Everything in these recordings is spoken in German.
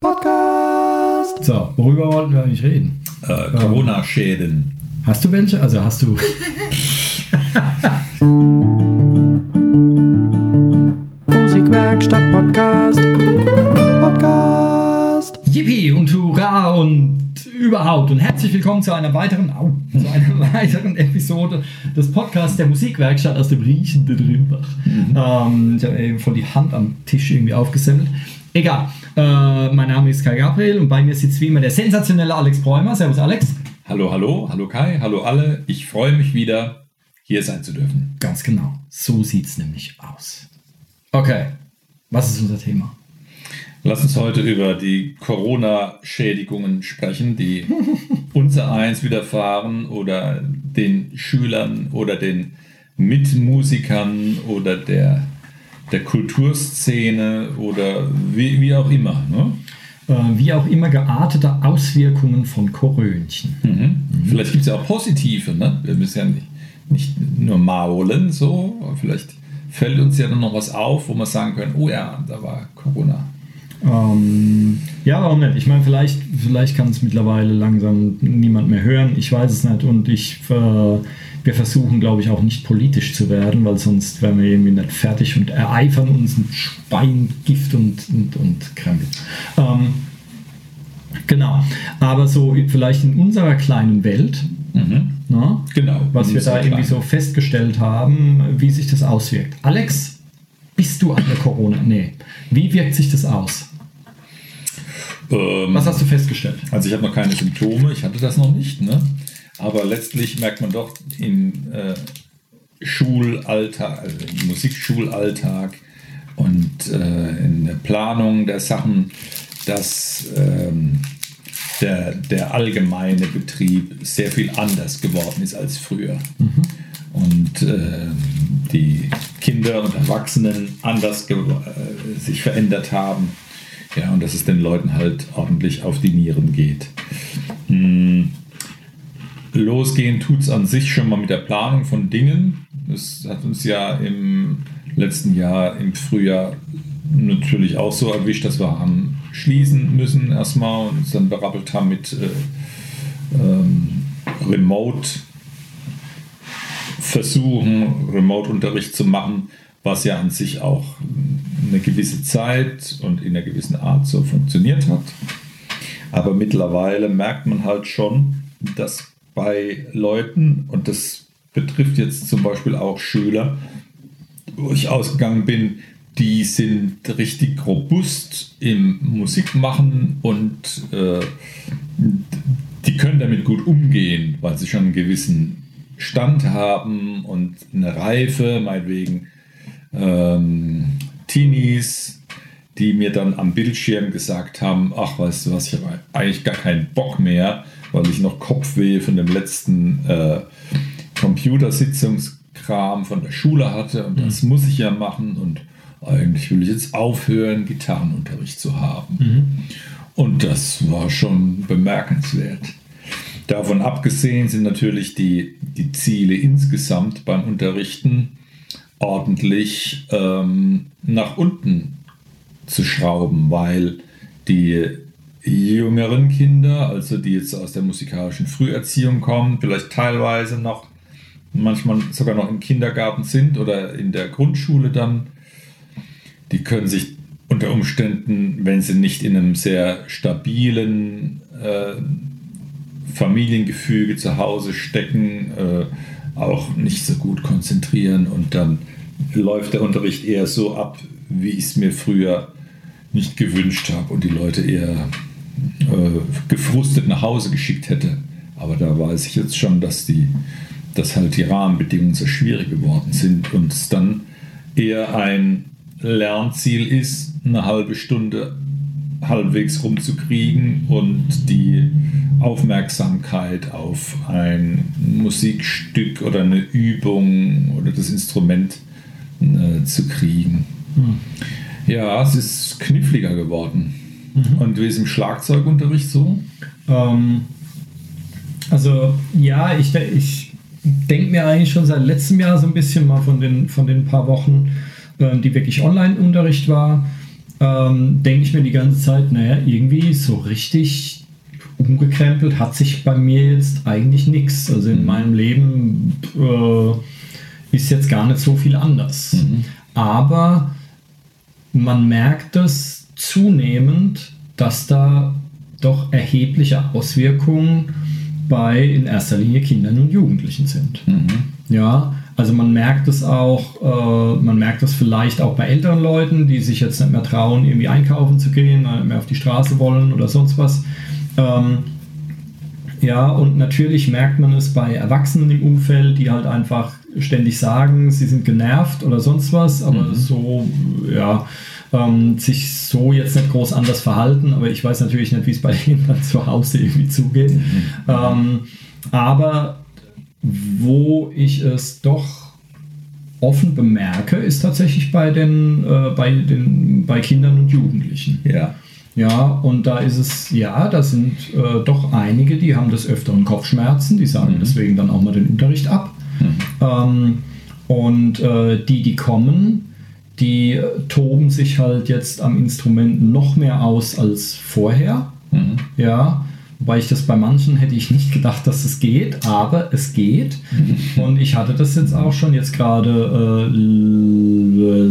Podcast. So, worüber wollten wir eigentlich reden? Äh, Corona-Schäden. Hast du welche? Also hast du. Musikwerkstatt Podcast. Podcast. Yippie und Hurra und überhaupt und herzlich willkommen zu einer weiteren, au, zu einer weiteren Episode des Podcasts der Musikwerkstatt aus dem riechenden Rimbach. Ähm, ich habe eben voll die Hand am Tisch irgendwie aufgesammelt. Egal. Äh, mein Name ist Kai Gabriel und bei mir sitzt wie immer der sensationelle Alex Bräumer. Servus Alex. Hallo, hallo, hallo Kai, hallo alle. Ich freue mich wieder, hier sein zu dürfen. Ganz genau. So sieht es nämlich aus. Okay. Was ist unser Thema? Lass uns heute über die Corona-Schädigungen sprechen, die unser eins widerfahren oder den Schülern oder den Mitmusikern oder der, der Kulturszene oder wie, wie auch immer. Ne? Äh, wie auch immer geartete Auswirkungen von Korönchen. Mhm. Vielleicht gibt es ja auch positive, ne? Wir müssen ja nicht, nicht nur maulen, so. Vielleicht fällt uns ja dann noch was auf, wo wir sagen können, oh ja, da war Corona. Ähm, ja, warum nicht? Ich meine, vielleicht, vielleicht kann es mittlerweile langsam niemand mehr hören. Ich weiß es nicht. Und ich, äh, wir versuchen, glaube ich, auch nicht politisch zu werden, weil sonst wären wir irgendwie nicht fertig und ereifern uns mit Speingift und, und, und Krempel. Ähm, genau. Aber so vielleicht in unserer kleinen Welt, ne, Genau. was wir da unserer irgendwie so festgestellt haben, wie sich das auswirkt. Alex, bist du an der Corona? Nee. Wie wirkt sich das aus? Ähm, Was hast du festgestellt? Also ich habe noch keine Symptome, ich hatte das noch nicht, ne? Aber letztlich merkt man doch im äh, Schulalltag, also im Musikschulalltag und äh, in der Planung der Sachen, dass ähm, der, der allgemeine Betrieb sehr viel anders geworden ist als früher. Und äh, die Kinder und Erwachsenen anders äh, sich verändert haben. Ja, und dass es den Leuten halt ordentlich auf die Nieren geht. Hm. Losgehen tut es an sich schon mal mit der Planung von Dingen. Das hat uns ja im letzten Jahr, im Frühjahr, natürlich auch so erwischt, dass wir haben schließen müssen erstmal und uns dann berappelt haben mit äh, ähm, Remote versuchen, Remote-Unterricht zu machen, was ja an sich auch eine gewisse Zeit und in einer gewissen Art so funktioniert hat. Aber mittlerweile merkt man halt schon, dass bei Leuten, und das betrifft jetzt zum Beispiel auch Schüler, wo ich ausgegangen bin, die sind richtig robust im Musikmachen und äh, die können damit gut umgehen, weil sie schon einen gewissen Stand haben und eine Reife, meinetwegen ähm, Teenies, die mir dann am Bildschirm gesagt haben, ach weißt du was, ich habe eigentlich gar keinen Bock mehr, weil ich noch Kopfweh von dem letzten äh, Computersitzungskram von der Schule hatte und das muss ich ja machen und eigentlich will ich jetzt aufhören, Gitarrenunterricht zu haben. Und das war schon bemerkenswert. Davon abgesehen sind natürlich die, die Ziele insgesamt beim Unterrichten ordentlich ähm, nach unten zu schrauben, weil die jüngeren Kinder, also die jetzt aus der musikalischen Früherziehung kommen, vielleicht teilweise noch, manchmal sogar noch im Kindergarten sind oder in der Grundschule dann, die können sich unter Umständen, wenn sie nicht in einem sehr stabilen äh, Familiengefüge zu Hause stecken, äh, auch nicht so gut konzentrieren und dann läuft der Unterricht eher so ab, wie ich es mir früher nicht gewünscht habe und die Leute eher gefrustet nach Hause geschickt hätte. Aber da weiß ich jetzt schon, dass, die, dass halt die Rahmenbedingungen so schwierig geworden sind und es dann eher ein Lernziel ist, eine halbe Stunde halbwegs rumzukriegen und die Aufmerksamkeit auf ein Musikstück oder eine Übung oder das Instrument äh, zu kriegen. Ja, es ist kniffliger geworden. Und wie ist im Schlagzeugunterricht so? Ähm, also ja, ich, ich denke mir eigentlich schon seit letztem Jahr so ein bisschen mal von den, von den paar Wochen, ähm, die wirklich Online-Unterricht war, ähm, denke ich mir die ganze Zeit, naja, irgendwie so richtig umgekrempelt hat sich bei mir jetzt eigentlich nichts. Also in meinem Leben äh, ist jetzt gar nicht so viel anders. Mhm. Aber man merkt es zunehmend, dass da doch erhebliche Auswirkungen bei in erster Linie Kindern und Jugendlichen sind. Mhm. Ja, also man merkt es auch, äh, man merkt es vielleicht auch bei älteren Leuten, die sich jetzt nicht mehr trauen, irgendwie einkaufen zu gehen, nicht mehr auf die Straße wollen oder sonst was. Ähm, ja, und natürlich merkt man es bei Erwachsenen im Umfeld, die halt einfach ständig sagen, sie sind genervt oder sonst was, aber Mhm. so, ja, ähm, sich so jetzt nicht groß anders verhalten, aber ich weiß natürlich nicht, wie es bei denen dann zu Hause irgendwie zugeht. Ähm, aber wo ich es doch offen bemerke, ist tatsächlich bei den, äh, bei den bei Kindern und Jugendlichen. Ja. Ja, und da ist es, ja, da sind äh, doch einige, die haben des Öfteren Kopfschmerzen, die sagen Mhm. deswegen dann auch mal den Unterricht ab. Ähm, und äh, die, die kommen, die äh, toben sich halt jetzt am Instrument noch mehr aus als vorher. Mhm. Ja, wobei ich das bei manchen hätte ich nicht gedacht, dass es geht, aber es geht. Und ich hatte das jetzt auch schon jetzt gerade äh,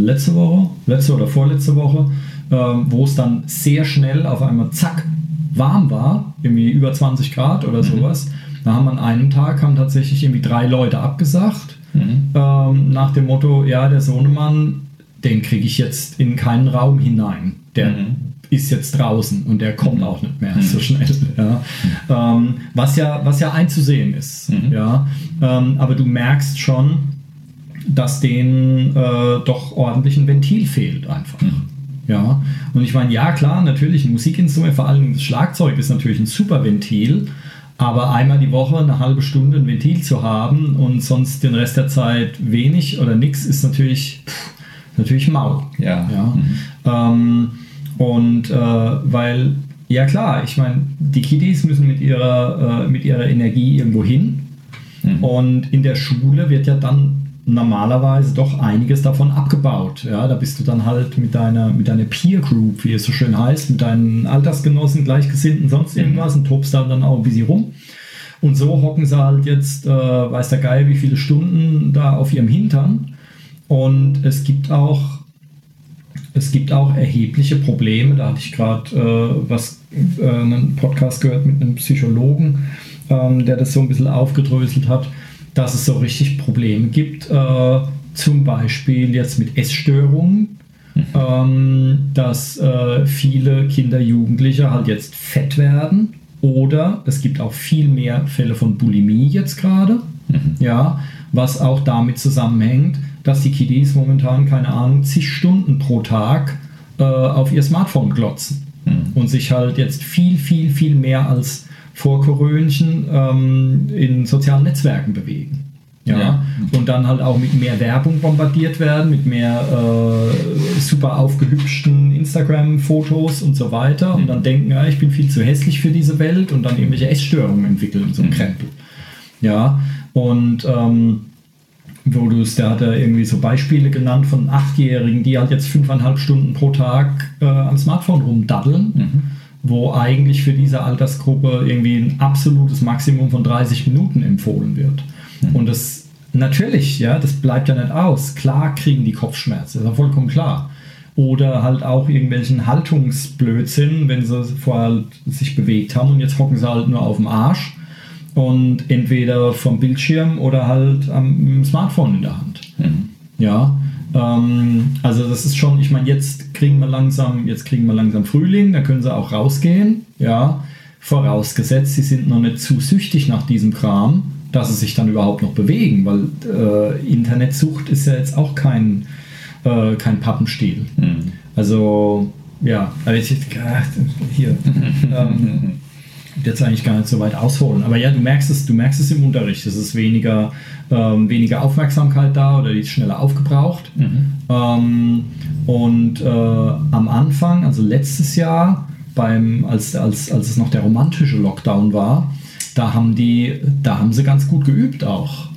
letzte Woche, letzte oder vorletzte Woche, ähm, wo es dann sehr schnell auf einmal zack warm war, irgendwie über 20 Grad oder sowas. Da haben an einem Tag haben tatsächlich irgendwie drei Leute abgesagt Mhm. ähm, nach dem Motto, ja, der Sohnemann, den kriege ich jetzt in keinen Raum hinein. Der Mhm. ist jetzt draußen und der kommt auch nicht mehr so schnell. Ja. Ähm, was, ja, was ja einzusehen ist. Mhm. Ja. Ähm, aber du merkst schon, dass denen äh, doch ordentlich ein Ventil fehlt einfach. Ja, und ich meine, ja klar, natürlich ein Musikinstrument, vor allem das Schlagzeug ist natürlich ein super Ventil, aber einmal die Woche eine halbe Stunde ein Ventil zu haben und sonst den Rest der Zeit wenig oder nichts ist natürlich, pff, natürlich mau. Ja. Ja. Mhm. Ähm, und äh, weil, ja klar, ich meine, die Kiddies müssen mit ihrer, äh, mit ihrer Energie irgendwo hin. Mhm. Und in der Schule wird ja dann normalerweise doch einiges davon abgebaut. Ja, da bist du dann halt mit deiner, mit deiner Peer Group, wie es so schön heißt, mit deinen Altersgenossen, Gleichgesinnten, sonst irgendwas und tobst da dann auch ein bisschen rum. Und so hocken sie halt jetzt, äh, weiß der Geil, wie viele Stunden da auf ihrem Hintern. Und es gibt auch es gibt auch erhebliche Probleme. Da hatte ich gerade äh, was äh, einen Podcast gehört mit einem Psychologen, ähm, der das so ein bisschen aufgedröselt hat, dass es so richtig Probleme gibt, äh, zum Beispiel jetzt mit Essstörungen, ähm, dass äh, viele Kinder, Jugendliche halt jetzt fett werden. Oder es gibt auch viel mehr Fälle von Bulimie jetzt gerade, ja, was auch damit zusammenhängt, dass die Kiddies momentan, keine Ahnung, zig Stunden pro Tag äh, auf ihr Smartphone glotzen und sich halt jetzt viel, viel, viel mehr als vor Korönchen ähm, in sozialen Netzwerken bewegen. Ja? Ja. Und dann halt auch mit mehr Werbung bombardiert werden, mit mehr äh, super aufgehübschten Instagram-Fotos und so weiter und dann denken, ja, ich bin viel zu hässlich für diese Welt und dann irgendwelche Essstörungen entwickeln und so ein Krempel. Ja, und ähm, wo du es, der hat da irgendwie so Beispiele genannt von Achtjährigen, die halt jetzt fünfeinhalb Stunden pro Tag äh, am Smartphone rumdaddeln, wo eigentlich für diese Altersgruppe irgendwie ein absolutes Maximum von 30 Minuten empfohlen wird. Und das natürlich, ja, das bleibt ja nicht aus. Klar kriegen die Kopfschmerzen, ist ja vollkommen klar. Oder halt auch irgendwelchen Haltungsblödsinn, wenn sie vorher halt sich bewegt haben und jetzt hocken sie halt nur auf dem Arsch und entweder vom Bildschirm oder halt am Smartphone in der Hand. Ja, ähm, also das ist schon, ich meine, jetzt kriegen wir langsam, jetzt kriegen wir langsam Frühling, da können sie auch rausgehen, ja, vorausgesetzt, sie sind noch nicht zu süchtig nach diesem Kram, dass sie sich dann überhaupt noch bewegen, weil äh, Internetsucht ist ja jetzt auch kein, äh, kein Pappenstiel. Mhm. Also, ja, aber ich, ach, hier, ähm, jetzt eigentlich gar nicht so weit ausholen. Aber ja, du merkst es, du merkst es im Unterricht. Es ist weniger, ähm, weniger Aufmerksamkeit da oder die ist schneller aufgebraucht. Ähm, und äh, am Anfang, also letztes Jahr, beim, als, als, als es noch der romantische Lockdown war, da haben die, da haben sie ganz gut geübt auch.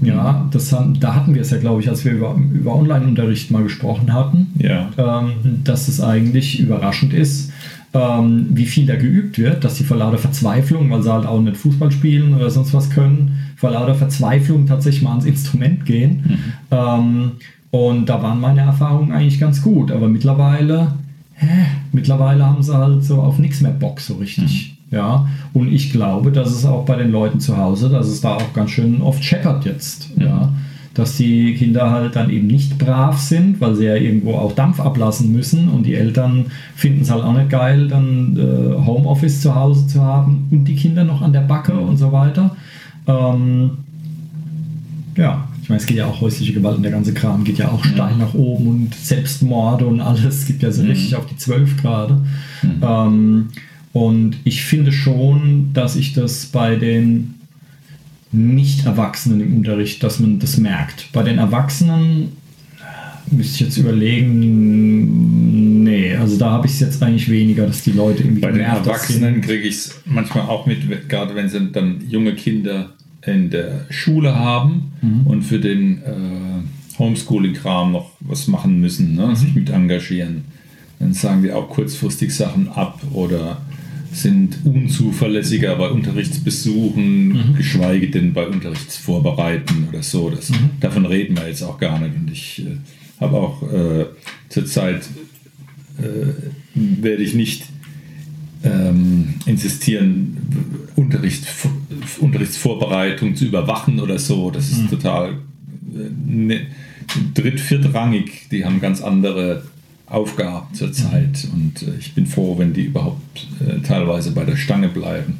Ja, das haben, da hatten wir es ja, glaube ich, als wir über, über Online-Unterricht mal gesprochen hatten, Ja. ähm, dass es eigentlich überraschend ist, ähm, wie viel da geübt wird, dass die vor lauter Verzweiflung, weil sie halt auch nicht Fußball spielen oder sonst was können, vor lauter Verzweiflung tatsächlich mal ans Instrument gehen. Ähm, und da waren meine Erfahrungen eigentlich ganz gut, aber mittlerweile, hä, mittlerweile haben sie halt so auf nichts mehr Bock so richtig. Ja, und ich glaube, dass es auch bei den Leuten zu Hause, dass es da auch ganz schön oft scheppert jetzt. Ja, dass die Kinder halt dann eben nicht brav sind, weil sie ja irgendwo auch Dampf ablassen müssen und die Eltern finden es halt auch nicht geil, dann äh, Homeoffice zu Hause zu haben und die Kinder noch an der Backe und so weiter. Ähm, ja, ich meine, es geht ja auch häusliche Gewalt und der ganze Kram geht ja auch steil nach oben und Selbstmorde und alles. Es gibt ja so richtig auf die Zwölf gerade. Ähm, und ich finde schon, dass ich das bei den Nicht-Erwachsenen im Unterricht, dass man das merkt. Bei den Erwachsenen äh, müsste ich jetzt überlegen, nee, also da habe ich es jetzt eigentlich weniger, dass die Leute irgendwie Bei den Erwachsenen kriege ich es manchmal auch mit, gerade wenn sie dann junge Kinder in der Schule haben Mhm. und für den äh, Homeschooling-Kram noch was machen müssen, ne, Mhm. sich mit engagieren. Dann sagen die auch kurzfristig Sachen ab oder sind unzuverlässiger bei Unterrichtsbesuchen, Mhm. geschweige denn bei Unterrichtsvorbereiten oder so. Das, Mhm. Davon reden wir jetzt auch gar nicht. Und ich äh, habe auch äh, zurzeit äh, werde ich nicht ähm, insistieren, Unterricht, Unterrichtsvorbereitung zu überwachen oder so. Das ist total äh, ne, dritt-, viertrangig. Die haben ganz andere Aufgaben zurzeit. Und äh, ich bin froh, wenn die überhaupt äh, teilweise bei der Stange bleiben.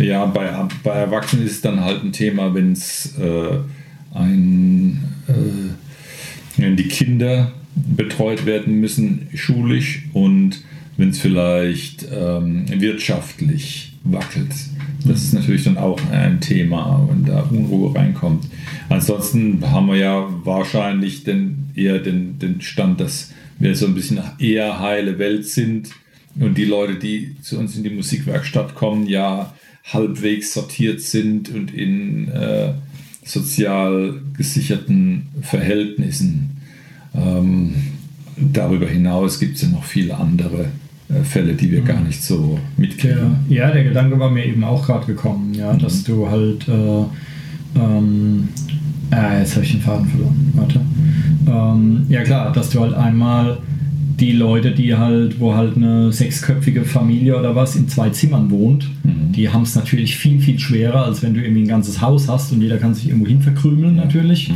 Ja, bei, bei Erwachsenen ist es dann halt ein Thema, wenn es äh, ein äh, wenn die Kinder betreut werden müssen, schulisch und wenn es vielleicht ähm, wirtschaftlich wackelt. Das ist natürlich dann auch ein Thema, wenn da Unruhe reinkommt. Ansonsten haben wir ja wahrscheinlich den, eher den, den Stand, dass wir so ein bisschen eher heile Welt sind und die Leute, die zu uns in die Musikwerkstatt kommen, ja halbwegs sortiert sind und in äh, sozial gesicherten Verhältnissen. Ähm, darüber hinaus gibt es ja noch viele andere äh, Fälle, die wir gar nicht so mitkriegen. ja, der Gedanke war mir eben auch gerade gekommen, ja, Mhm. dass du halt, äh, ähm, äh, jetzt habe ich den Faden verloren, warte. Ähm, ja klar, dass du halt einmal die Leute, die halt, wo halt eine sechsköpfige Familie oder was in zwei Zimmern wohnt, Mhm. die haben es natürlich viel, viel schwerer, als wenn du irgendwie ein ganzes Haus hast und jeder kann sich irgendwo hin verkrümeln natürlich.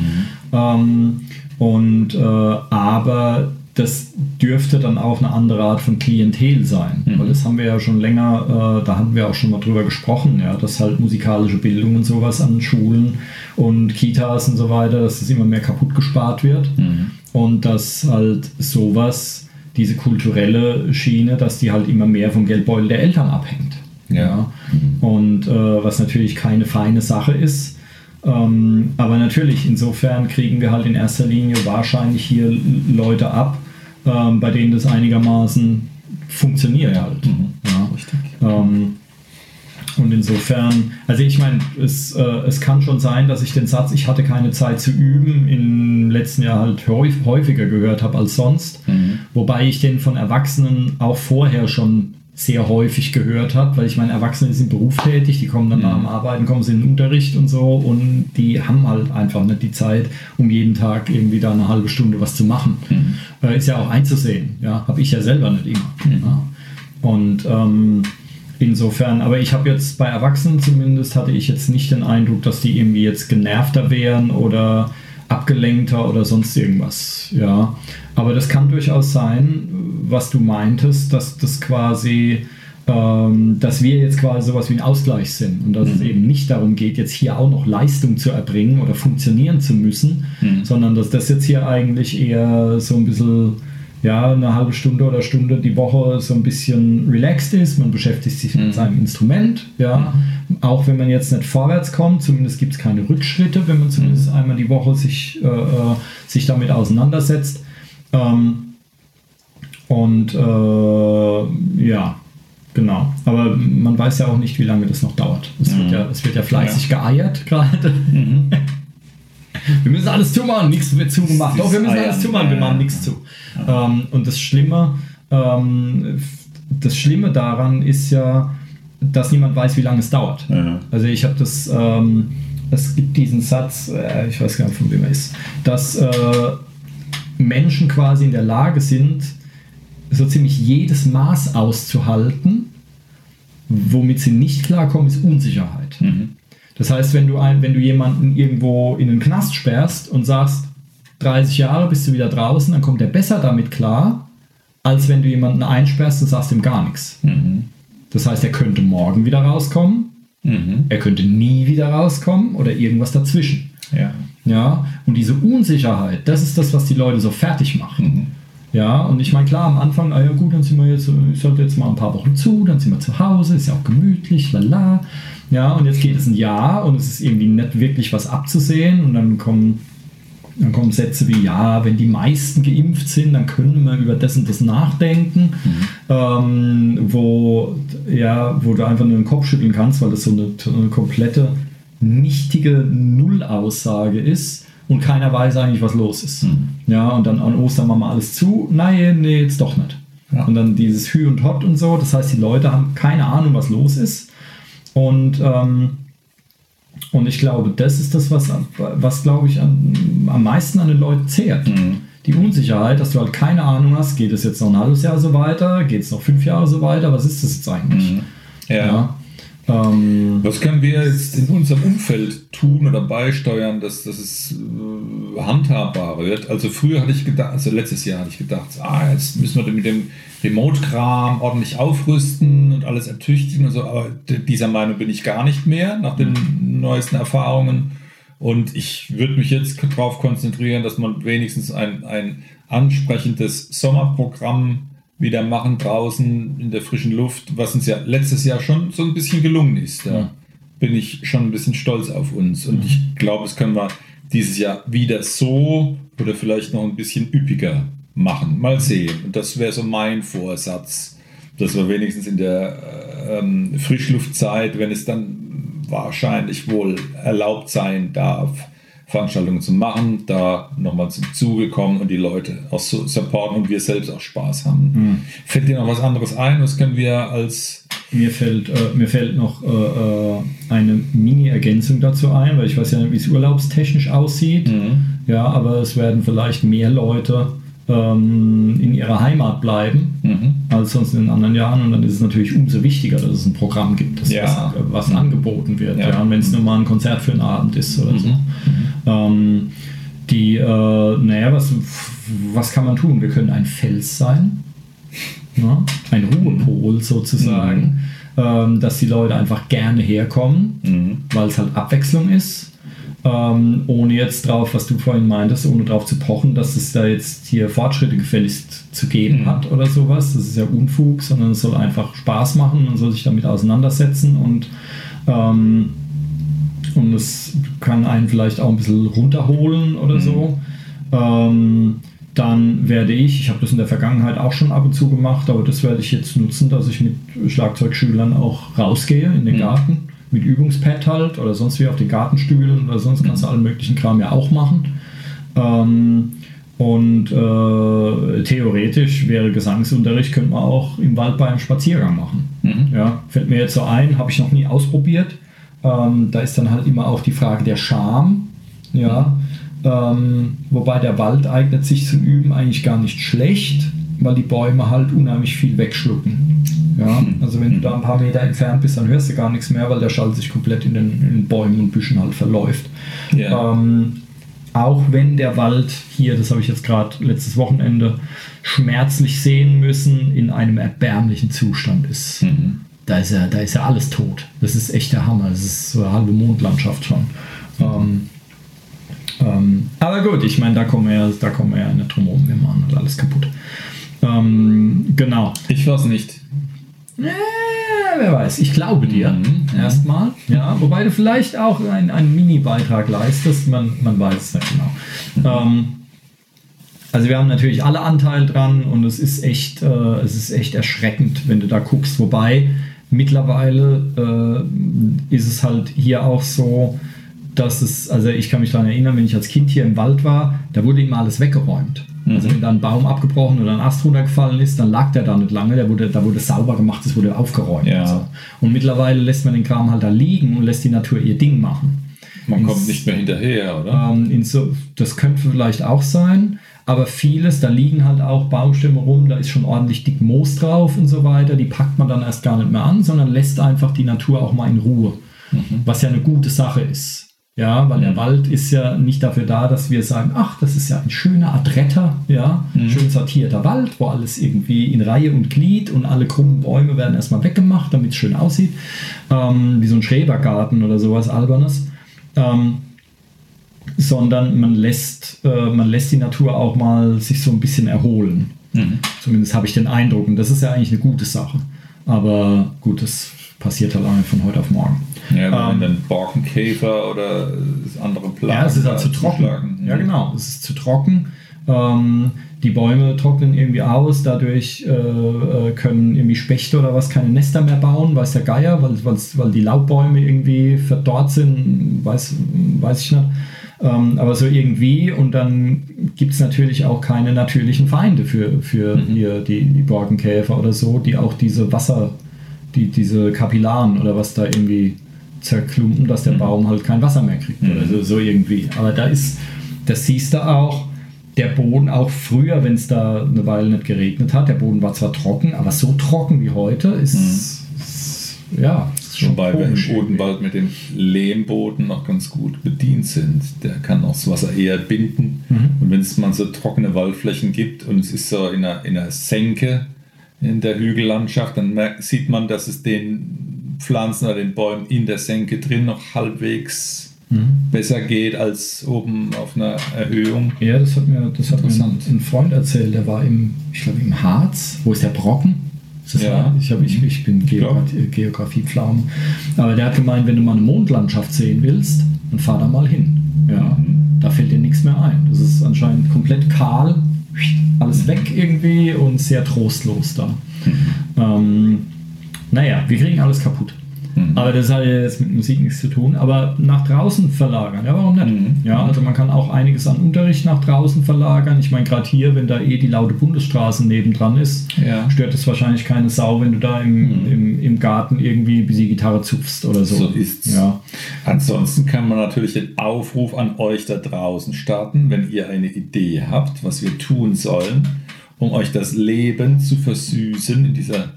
Ähm, und äh, aber das dürfte dann auch eine andere Art von Klientel sein. Mhm. Weil das haben wir ja schon länger, äh, da hatten wir auch schon mal drüber gesprochen, ja, dass halt musikalische Bildung und sowas an Schulen und Kitas und so weiter, dass das immer mehr kaputt gespart wird. Mhm. Und dass halt sowas, diese kulturelle Schiene, dass die halt immer mehr vom Geldbeutel der Eltern abhängt. Ja. Und äh, was natürlich keine feine Sache ist. Ähm, aber natürlich, insofern kriegen wir halt in erster Linie wahrscheinlich hier Leute ab, ähm, bei denen das einigermaßen funktioniert halt. Ja. Richtig. Ähm, und insofern, also ich meine, es, äh, es kann schon sein, dass ich den Satz, ich hatte keine Zeit zu üben, im letzten Jahr halt häuf- häufiger gehört habe als sonst. Mhm. Wobei ich den von Erwachsenen auch vorher schon sehr häufig gehört habe, weil ich meine, Erwachsene sind berufstätig, die kommen dann nach dem Arbeiten, kommen sie in den Unterricht und so und die haben halt einfach nicht die Zeit, um jeden Tag irgendwie da eine halbe Stunde was zu machen. Äh, ist ja auch einzusehen, ja, habe ich ja selber nicht immer. Ja. Und ähm, insofern, aber ich habe jetzt bei Erwachsenen zumindest hatte ich jetzt nicht den Eindruck, dass die irgendwie jetzt genervter wären oder abgelenkter oder sonst irgendwas. Ja, aber das kann durchaus sein, was du meintest, dass das quasi, ähm, dass wir jetzt quasi sowas wie ein Ausgleich sind und dass es eben nicht darum geht, jetzt hier auch noch Leistung zu erbringen oder funktionieren zu müssen, sondern dass das jetzt hier eigentlich eher so ein bisschen ja, eine halbe Stunde oder Stunde die Woche so ein bisschen relaxed ist. Man beschäftigt sich mit seinem Instrument, ja. Auch wenn man jetzt nicht vorwärts kommt, zumindest gibt es keine Rückschritte, wenn man zumindest einmal die Woche sich, äh, äh, sich damit auseinandersetzt. Ähm, und äh, ja, genau. Aber man weiß ja auch nicht, wie lange das noch dauert. Es, wird, ja, es wird ja fleißig geeiert gerade. Wir müssen alles zumachen, nichts wird zugemacht. Doch, wir müssen Eiern. alles zumachen, wir machen nichts zu. Ähm, und das Schlimme, ähm, das Schlimme daran ist ja, dass niemand weiß, wie lange es dauert. Ja. Also ich habe das, ähm, es gibt diesen Satz, äh, ich weiß gar nicht, von wem er ist, dass äh, Menschen quasi in der Lage sind, so ziemlich jedes Maß auszuhalten, womit sie nicht klarkommen, ist Unsicherheit. Das heißt, wenn du, ein, wenn du jemanden irgendwo in den Knast sperrst und sagst, 30 Jahre bist du wieder draußen, dann kommt er besser damit klar, als wenn du jemanden einsperrst und sagst ihm gar nichts. Das heißt, er könnte morgen wieder rauskommen, er könnte nie wieder rauskommen oder irgendwas dazwischen. Ja. Ja, und diese Unsicherheit, das ist das, was die Leute so fertig macht. Ja, und ich meine, klar, am Anfang, ah ja gut, dann sind wir jetzt, ich sollte jetzt mal ein paar Wochen zu, dann sind wir zu Hause, ist ja auch gemütlich, lala. Ja, und jetzt geht es ein Jahr und es ist irgendwie nicht wirklich was abzusehen und dann kommen, dann kommen Sätze wie, ja, wenn die meisten geimpft sind, dann können wir über das und das nachdenken, ähm, wo, ja, wo du einfach nur den Kopf schütteln kannst, weil das so eine, eine komplette nichtige Nullaussage ist und keiner weiß eigentlich, was los ist. Ja, und dann an Ostern machen wir alles zu. Nein, nee, jetzt doch nicht. Ja. Und dann dieses Hü und Hot und so. Das heißt, die Leute haben keine Ahnung, was los ist. Und, ähm, und ich glaube, das ist das, was, was glaube ich, an, am meisten an den Leuten zehrt. Die Unsicherheit, dass du halt keine Ahnung hast, geht es jetzt noch ein halbes Jahr so weiter, geht es noch fünf Jahre so weiter, was ist das jetzt eigentlich? Ja. Ähm, Was können wir jetzt in unserem Umfeld tun oder beisteuern, dass, dass es äh, handhabbar wird? Also früher hatte ich gedacht, also letztes Jahr hatte ich gedacht, ah, jetzt müssen wir mit dem Remote-Kram ordentlich aufrüsten und alles ertüchtigen und so, aber dieser Meinung bin ich gar nicht mehr nach den neuesten Erfahrungen. Und ich würde mich jetzt darauf konzentrieren, dass man wenigstens ein, ein ansprechendes Sommerprogramm wieder machen draußen in der frischen Luft, was uns ja letztes Jahr schon so ein bisschen gelungen ist. Da bin ich schon ein bisschen stolz auf uns. Und ich glaube, das können wir dieses Jahr wieder so oder vielleicht noch ein bisschen üppiger machen. Mal sehen. Und das wäre so mein Vorsatz, dass wir wenigstens in der äh, ähm, Frischluftzeit, wenn es dann wahrscheinlich wohl erlaubt sein darf, Veranstaltungen zu machen, da nochmal zum Zuge kommen und die Leute auch so supporten und wir selbst auch Spaß haben. Fällt dir noch was anderes ein? Was können wir als Mir fällt, äh, mir fällt noch äh, äh, eine Mini-Ergänzung dazu ein, weil ich weiß ja nicht, wie es urlaubstechnisch aussieht. Ja, aber es werden vielleicht mehr Leute ähm, in ihrer Heimat bleiben als sonst in den anderen Jahren. Und dann ist es natürlich umso wichtiger, dass es ein Programm gibt, das Ja. was, was angeboten wird. Ja. Ja. Und wenn es nur mal ein Konzert für einen Abend ist oder so. Ähm, die, äh, naja, was, was kann man tun? Wir können ein Fels sein. Ja, ein Ruhepol sozusagen, ähm, dass die Leute einfach gerne herkommen, weil es halt Abwechslung ist. Ähm, ohne jetzt drauf, was du vorhin meintest, ohne drauf zu pochen, dass es da jetzt hier Fortschritte gefälligst zu geben hat oder sowas. Das ist ja Unfug, sondern es soll einfach Spaß machen, man soll sich damit auseinandersetzen und, ähm, und es kann einen vielleicht auch ein bisschen runterholen oder so. Ähm, dann werde ich, ich habe das in der Vergangenheit auch schon ab und zu gemacht, aber das werde ich jetzt nutzen, dass ich mit Schlagzeugschülern auch rausgehe in den Garten, mit Übungspad halt oder sonst wie auf den Gartenstühlen oder sonst kannst du allen möglichen Kram ja auch machen. Ähm, und äh, theoretisch wäre Gesangsunterricht, könnte man auch im Wald bei einem Spaziergang machen. Ja, fällt mir jetzt so ein, habe ich noch nie ausprobiert. Ähm, da ist dann halt immer auch die Frage der Scham. Ja, ähm, wobei der Wald eignet sich zum Üben eigentlich gar nicht schlecht, weil die Bäume halt unheimlich viel wegschlucken. Ja, also wenn du da ein paar Meter entfernt bist, dann hörst du gar nichts mehr, weil der Schall sich komplett in den, in den Bäumen und Büschen halt verläuft. Ja. Ähm, auch wenn der Wald hier, das habe ich jetzt gerade letztes Wochenende schmerzlich sehen müssen, in einem erbärmlichen Zustand ist. Da, ist ja, da ist ja alles tot. Das ist echt der Hammer. Das ist so eine halbe Mondlandschaft schon. Ähm, ähm, aber gut, ich meine, da kommen wir ja, da kommen wir ja nicht drum herum. Wir machen halt alles kaputt. Ähm, genau. Ich weiß nicht. Äh, wer weiß, ich glaube dir erstmal. Ja, wobei du vielleicht auch ein- einen Mini-Beitrag leistest, man, man weiß es nicht genau. Ähm, also wir haben natürlich alle Anteil dran und es ist echt, äh, es ist echt erschreckend, wenn du da guckst. Wobei mittlerweile äh, ist es halt hier auch so, dass es, also ich kann mich daran erinnern, wenn ich als Kind hier im Wald war, da wurde immer alles weggeräumt. Mhm. Also wenn da ein Baum abgebrochen oder ein Ast runtergefallen ist, dann lag der da nicht lange, der wurde, da wurde sauber gemacht, es wurde aufgeräumt. Ja. Und, so. und mittlerweile lässt man den Kram halt da liegen und lässt die Natur ihr Ding machen. Man Ins- kommt nicht mehr hinterher, oder? Ähm, inso, das könnte vielleicht auch sein, aber vieles, da liegen halt auch Baumstämme rum, da ist schon ordentlich dick Moos drauf und so weiter, die packt man dann erst gar nicht mehr an, sondern lässt einfach die Natur auch mal in Ruhe, was ja eine gute Sache ist. Ja, weil der Wald ist ja nicht dafür da, dass wir sagen, ach, das ist ja ein schöner, adretter, ja, schön sortierter Wald, wo alles irgendwie in Reihe und Glied und alle krummen Bäume werden erstmal weggemacht, damit es schön aussieht, ähm, wie so ein Schrebergarten oder sowas Albernes. Ähm, sondern man lässt, äh, man lässt die Natur auch mal sich so ein bisschen erholen. Mhm. Zumindest habe ich den Eindruck. Und das ist ja eigentlich eine gute Sache. Aber gut, das passiert halt auch nicht von heute auf morgen. Ja, aber Ähm, wenn dann Borkenkäfer oder andere Plagen Ja, es ist halt zu trocken. zuschlagen. Ja, genau. Es ist zu trocken. Ähm, die Bäume trocknen irgendwie aus, dadurch äh, äh, können irgendwie Spechte oder was keine Nester mehr bauen, weiß der Geier, weil, weil die Laubbäume irgendwie verdorrt sind, weiß, weiß ich nicht. Ähm, aber so irgendwie und dann gibt es natürlich auch keine natürlichen Feinde für, für hier die, die Borkenkäfer oder so, die auch diese Wasser, die, diese Kapillaren oder was da irgendwie zerklumpen, dass der Baum halt kein Wasser mehr kriegt oder so, so irgendwie. Aber da ist, das siehst du auch, der Boden auch früher, wenn es da eine Weile nicht geregnet hat, der Boden war zwar trocken, aber so trocken wie heute ist, ist ja, ist schon Wobei wir im irgendwie. Odenwald mit dem Lehmboden noch ganz gut bedient sind. Der kann auch das Wasser eher binden. Mhm. Und wenn es mal so trockene Waldflächen gibt und es ist so in einer, in einer Senke in der Hügellandschaft, dann merkt, sieht man, dass es den Pflanzen oder den Bäumen in der Senke drin noch halbwegs Mhm. besser geht als oben auf einer Erhöhung. Ja, das hat mir, das hat mir ein, ein Freund erzählt, der war im, ich glaube im Harz, wo ist der Brocken? Das Ja. wahr? ich, hab, ich, ich bin glaub. Geografie, Geografiepflaume. Aber der hat gemeint, wenn du mal eine Mondlandschaft sehen willst, dann fahr da mal hin. Ja, da fällt dir nichts mehr ein. Das ist anscheinend komplett kahl, alles weg irgendwie und sehr trostlos da. Ähm, naja, wir kriegen alles kaputt. Mhm. Aber das hat ja jetzt mit Musik nichts zu tun. Aber nach draußen verlagern, ja, warum nicht? Mhm. Ja, also man kann auch einiges an Unterricht nach draußen verlagern. Ich meine, gerade hier, wenn da eh die laute Bundesstraße nebendran ist, Ja. stört es wahrscheinlich keine Sau, wenn du da im, im, im Garten irgendwie bis die Gitarre zupfst oder so. So ist's. Ja. Ansonsten kann man natürlich den Aufruf an euch da draußen starten, wenn ihr eine Idee habt, was wir tun sollen, um euch das Leben zu versüßen in dieser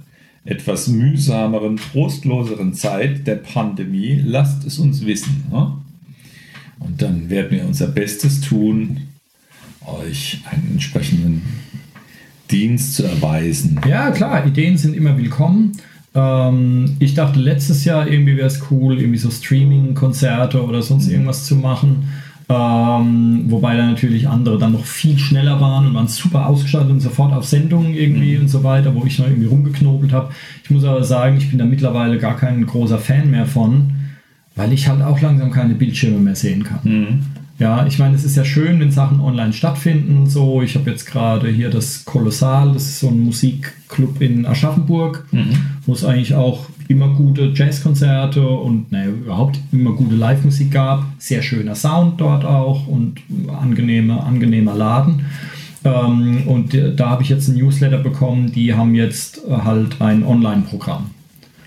etwas mühsameren, trostloseren Zeit der Pandemie. Lasst es uns wissen. Ne? Und dann werden wir unser Bestes tun, euch einen entsprechenden Dienst zu erweisen. Ja, klar, Ideen sind immer willkommen. Ähm, ich dachte letztes Jahr irgendwie wäre es cool, irgendwie so Streaming-Konzerte oder sonst irgendwas zu machen. Ähm, wobei da natürlich andere dann noch viel schneller waren und waren super ausgestattet und sofort auf Sendungen irgendwie und so weiter, wo ich noch irgendwie rumgeknobelt habe. Ich muss aber sagen, ich bin da mittlerweile gar kein großer Fan mehr von, weil ich halt auch langsam keine Bildschirme mehr sehen kann. Ja, ich meine, es ist ja schön, wenn Sachen online stattfinden und so. Ich habe jetzt gerade hier das Kolossal, das ist so ein Musikclub in Aschaffenburg, wo es eigentlich auch immer gute Jazzkonzerte und naja, überhaupt immer gute Live-Musik gab. Sehr schöner Sound dort auch und angenehmer, angenehmer Laden. Ähm, und da habe ich jetzt ein Newsletter bekommen, die haben jetzt äh, halt ein Online-Programm.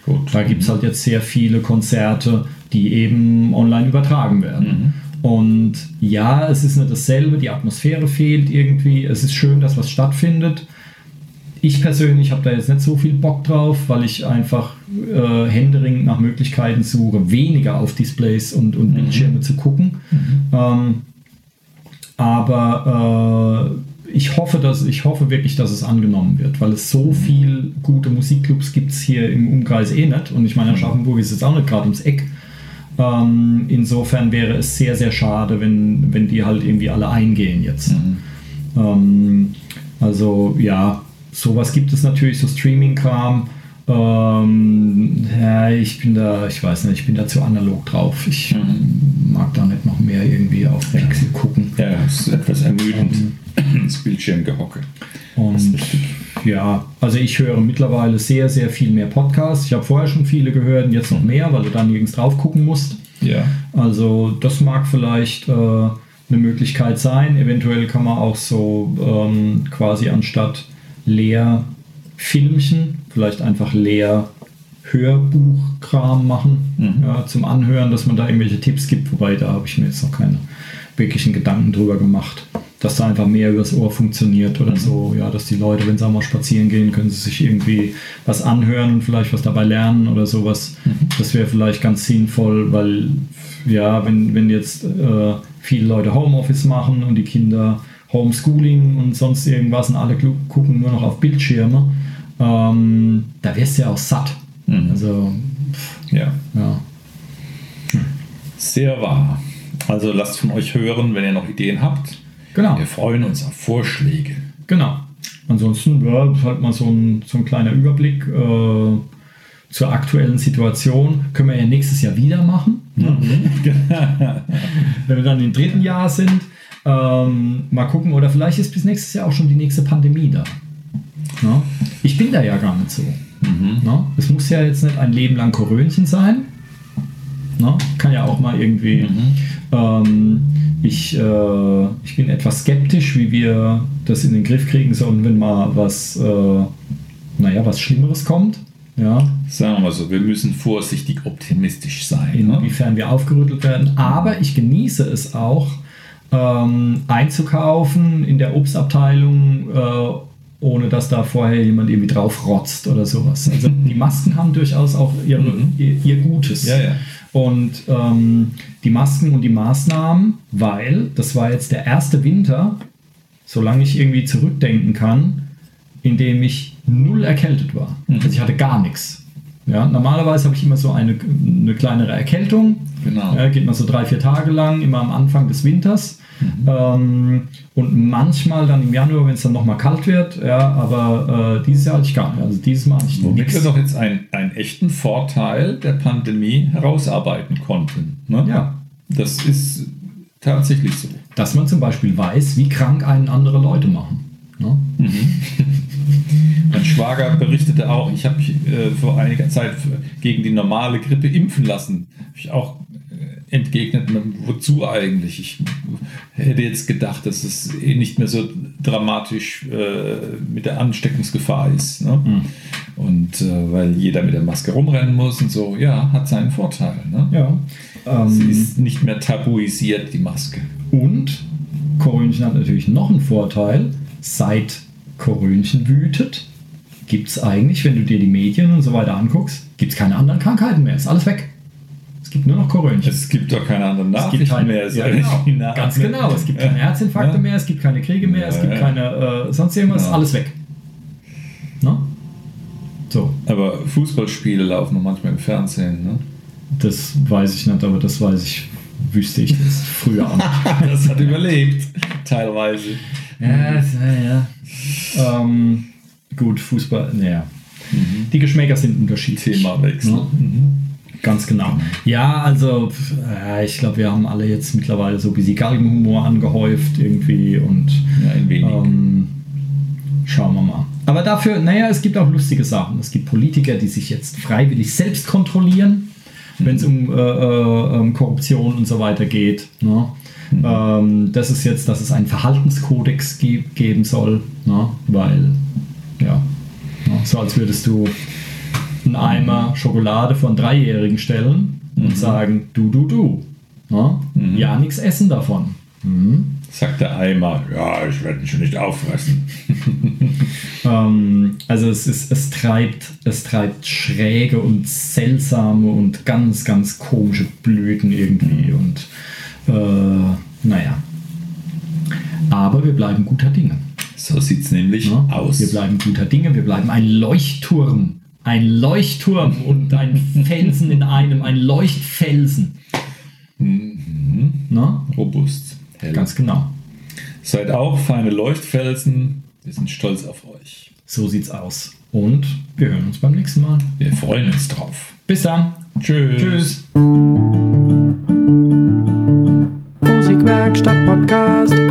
Gut. Da gibt es halt jetzt sehr viele Konzerte, die eben online übertragen werden. Und ja, es ist nicht dasselbe, die Atmosphäre fehlt irgendwie. Es ist schön, dass was stattfindet. Ich persönlich habe da jetzt nicht so viel Bock drauf, weil ich einfach äh, händeringend nach Möglichkeiten suche, weniger auf Displays und, und Bildschirme zu gucken. Ähm, aber äh, ich hoffe, dass ich hoffe wirklich, dass es angenommen wird, weil es so viel gute Musikclubs gibt es hier im Umkreis eh nicht. Und ich meine, Aschaffenburg ist jetzt auch nicht gerade ums Eck. Ähm, insofern wäre es sehr, sehr schade, wenn, wenn die halt irgendwie alle eingehen jetzt. Ähm, also ja, sowas gibt es natürlich, so Streaming-Kram. Ähm, ja, ich bin da, ich weiß nicht, ich bin da zu analog drauf. Ich mag da nicht noch mehr irgendwie auf Pixel gucken. Ja, es ist etwas ermüdend, das Bildschirmgehocke. Und ja, also ich höre mittlerweile sehr, sehr viel mehr Podcasts. Ich habe vorher schon viele gehört und jetzt noch mehr, weil du da nirgends drauf gucken musst. Ja. Also das mag vielleicht äh, eine Möglichkeit sein. Eventuell kann man auch so ähm, quasi anstatt leer Filmchen vielleicht einfach leer Hörbuchkram machen Mhm. ja, zum Anhören, dass man da irgendwelche Tipps gibt. Wobei da habe ich mir jetzt noch keine wirklichen Gedanken drüber gemacht, dass da einfach mehr übers Ohr funktioniert oder so. Ja, dass die Leute, wenn sie auch mal spazieren gehen, können sie sich irgendwie was anhören und vielleicht was dabei lernen oder sowas. Das wäre vielleicht ganz sinnvoll, weil ja, wenn, wenn jetzt äh, viele Leute Homeoffice machen und die Kinder Homeschooling und sonst irgendwas und alle gucken nur noch auf Bildschirme, ähm, da wirst du ja auch satt. Mhm. Also, Ja. ja. Sehr wahr. Also lasst von euch hören, wenn ihr noch Ideen habt. Genau. Wir freuen uns auf Vorschläge. Genau. Ansonsten ja, halt mal so ein, so ein kleiner Überblick äh, zur aktuellen Situation. Können wir ja nächstes Jahr wieder machen. Wenn wir dann im dritten Jahr sind. Ähm, mal gucken, oder vielleicht ist bis nächstes Jahr auch schon die nächste Pandemie da. Na? Ich bin da ja gar nicht so. Na? Es muss ja jetzt nicht ein Leben lang Korönchen sein. Na? Kann ja auch mal irgendwie. Ähm, ich, äh, ich bin etwas skeptisch, wie wir das in den Griff kriegen sollen, wenn mal was, äh, naja, was Schlimmeres kommt. Ja, Sagen wir so, wir müssen vorsichtig optimistisch sein. Ne? inwiefern wir aufgerüttelt werden. Aber ich genieße es auch, ähm, einzukaufen in der Obstabteilung, äh, ohne dass da vorher jemand irgendwie drauf rotzt oder sowas. Also die Masken haben durchaus auch ihre, ihr, ihr Gutes. Ja, ja. Und ähm, die Masken und die Maßnahmen, weil das war jetzt der erste Winter, solange ich irgendwie zurückdenken kann, in dem ich null erkältet war. Also ich hatte gar nichts. Ja, normalerweise habe ich immer so eine, eine kleinere Erkältung. Genau. Ja, geht mal so drei, vier Tage lang, immer am Anfang des Winters. Ähm, und manchmal dann im Januar, wenn es dann nochmal kalt wird. Ja, aber äh, dieses Jahr hatte ich gar nicht. Also dieses Mal hatte ich Womit nichts. wir doch jetzt einen, einen echten Vorteil der Pandemie herausarbeiten konnten. Ne? Ja. Das ist tatsächlich so. Dass man zum Beispiel weiß, wie krank einen andere Leute machen. Ne? Mein Schwager berichtete auch, ich habe mich äh, vor einiger Zeit gegen die normale Grippe impfen lassen. Habe ich auch äh, entgegnet, wozu eigentlich? Ich hätte jetzt gedacht, dass es eh nicht mehr so dramatisch äh, mit der Ansteckungsgefahr ist. Ne? Und äh, weil jeder mit der Maske rumrennen muss und so, ja, hat seinen Vorteil. Ne? Ja. Sie Ähm, ist nicht mehr tabuisiert, die Maske. und Korönchen hat natürlich noch einen Vorteil. Seit Korönchen wütet, gibt es eigentlich, wenn du dir die Medien und so weiter anguckst, gibt es keine anderen Krankheiten mehr. Ist alles weg. Es gibt nur noch Korönchen. Es gibt doch keine anderen Es gibt Nachrichten mehr. es ja, genau, ganz genau. Es gibt keine Herzinfarkte Ja. mehr, es gibt keine Kriege mehr, es Ja, gibt ja. keine äh, sonst irgendwas, Ja. alles weg. Ne? So, Aber Fußballspiele laufen noch manchmal im Fernsehen. Ne? das weiß ich nicht, aber das weiß ich, wüsste ich das früher auch nicht. Das hat überlebt, teilweise. Ja, ja, ja. Ähm, gut, Fußball, naja. Die Geschmäcker sind unterschiedlich. Themawechsel. Ja, ganz genau. Ja, also äh, ich glaube, wir haben alle jetzt mittlerweile so ein bisschen Galgenhumor angehäuft irgendwie und Ja, ein wenig. ähm, schauen wir mal. Aber dafür, naja, es gibt auch lustige Sachen. Es gibt Politiker, die sich jetzt freiwillig selbst kontrollieren, wenn es um äh, äh, ähm, Korruption und so weiter geht. Ne? Ähm, das ist jetzt, dass es einen Verhaltenskodex ge geben soll, ne? weil, ja, ne? so als würdest du einen Eimer Schokolade von Dreijährigen stellen und sagen, du, du, du. Ne? Ja, nichts essen davon. Mhm. Sagt der Eimer, ja, ich werde mich schon nicht auffressen. Ähm, also es, ist, es, treibt, es treibt schräge und seltsame und ganz, ganz komische Blüten irgendwie. Und äh, naja. Aber wir bleiben guter Dinge. So sieht es nämlich Ne? aus. Wir bleiben guter Dinge, wir bleiben ein Leuchtturm. Ein Leuchtturm und ein Felsen in einem, ein Leuchtfelsen. Ne? Robust. Hell. Ganz genau. Seid auch feine Leuchtfelsen. Wir sind stolz auf euch. So sieht's aus. Und wir hören uns beim nächsten Mal. Wir freuen uns drauf. Bis dann. Tschüss. Tschüss. Werkstatt Podcast.